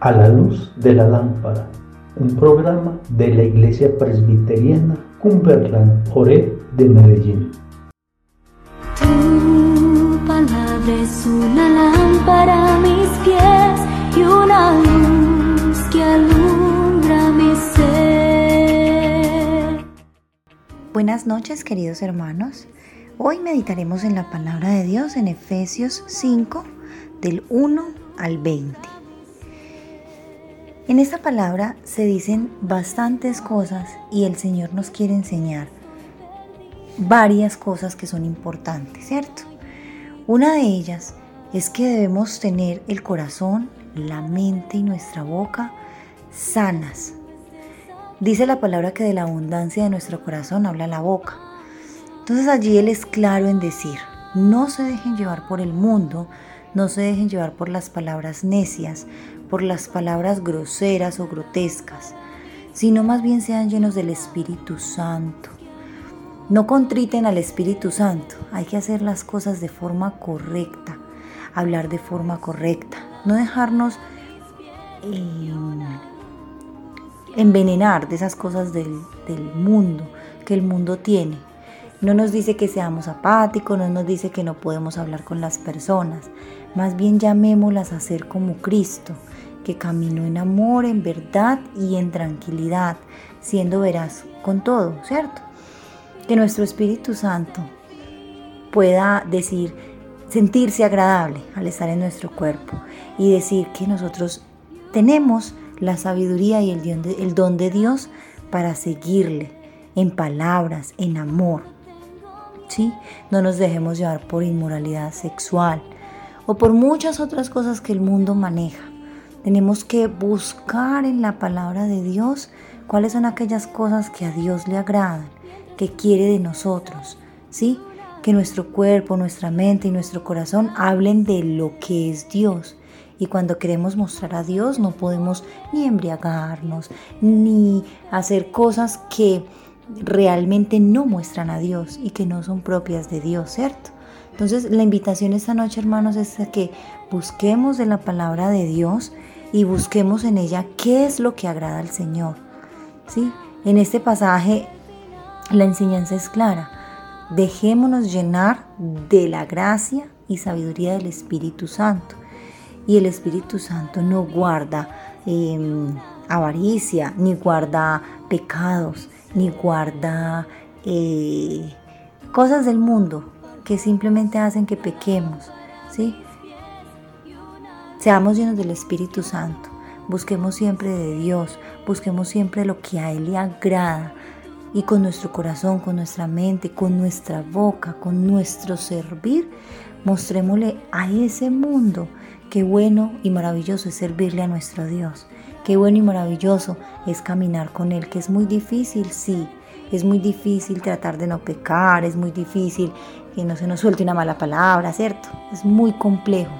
A la luz de la lámpara, un programa de la Iglesia Presbiteriana Cumberland Ore de Medellín. Tu palabra es una lámpara a mis pies y una luz que alumbra mi ser. Buenas noches queridos hermanos. Hoy meditaremos en la palabra de Dios en Efesios 5 del 1 al 20. En esta palabra se dicen bastantes cosas y el Señor nos quiere enseñar varias cosas que son importantes, ¿cierto? Una de ellas es que debemos tener el corazón, la mente y nuestra boca sanas. Dice la palabra que de la abundancia de nuestro corazón habla la boca. Entonces allí Él es claro en decir, no se dejen llevar por el mundo, no se dejen llevar por las palabras necias, por las palabras groseras o grotescas, sino más bien sean llenos del Espíritu Santo. No contriten al Espíritu Santo, hay que hacer las cosas de forma correcta, hablar de forma correcta, no dejarnos em, envenenar de esas cosas del mundo que el mundo tiene. No nos dice que seamos apáticos, no nos dice que no podemos hablar con las personas, más bien llamémoslas a ser como Cristo, que caminó en amor, en verdad y en tranquilidad, siendo veraz con todo, ¿cierto? Que nuestro Espíritu Santo pueda decir, sentirse agradable al estar en nuestro cuerpo y decir que nosotros tenemos la sabiduría y el don de, Dios para seguirle en palabras, en amor. No nos dejemos llevar por inmoralidad sexual o por muchas otras cosas que el mundo maneja. Tenemos que buscar en la palabra de Dios cuáles son aquellas cosas que a Dios le agradan, que quiere de nosotros, ¿sí? Que nuestro cuerpo, nuestra mente y nuestro corazón hablen de lo que es Dios. Y cuando queremos mostrar a Dios no podemos ni embriagarnos, ni hacer cosas que realmente no muestran a Dios y que no son propias de Dios, ¿cierto? Entonces la invitación esta noche, hermanos, es que busquemos de la palabra de Dios y busquemos en ella qué es lo que agrada al Señor. ¿Sí? En este pasaje la enseñanza es clara. Dejémonos llenar de la gracia y sabiduría del Espíritu Santo. Y el Espíritu Santo no guarda em, avaricia, ni guarda pecados, ni guarda eh, cosas del mundo que simplemente hacen que pequemos. ¿sí? Seamos llenos del Espíritu Santo. Busquemos siempre de Dios. Busquemos siempre lo que a Él le agrada. Y con nuestro corazón, con nuestra mente, con nuestra boca, con nuestro servir, mostrémosle a ese mundo qué bueno y maravilloso es servirle a nuestro Dios. Qué bueno y maravilloso es caminar con Él, que es muy difícil, sí. Es muy difícil tratar de no pecar, es muy difícil que no se nos suelte una mala palabra, ¿cierto? Es muy complejo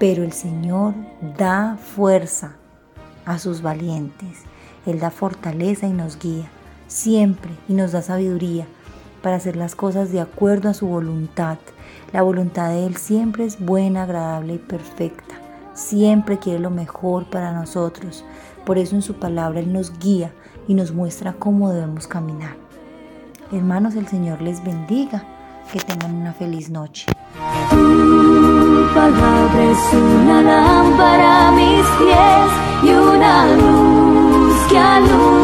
pero el Señor da fuerza a sus valientes. Él da fortaleza y nos guía siempre y nos da sabiduría para hacer las cosas de acuerdo a su voluntad. La voluntad de Él siempre es buena, agradable y perfecta siempre quiere lo mejor para nosotros. Por eso en su palabra Él nos guía y nos muestra cómo debemos caminar. Hermanos, el Señor les bendiga. Que tengan una feliz noche. Tu palabra es una lámpara a mis pies y una luz que.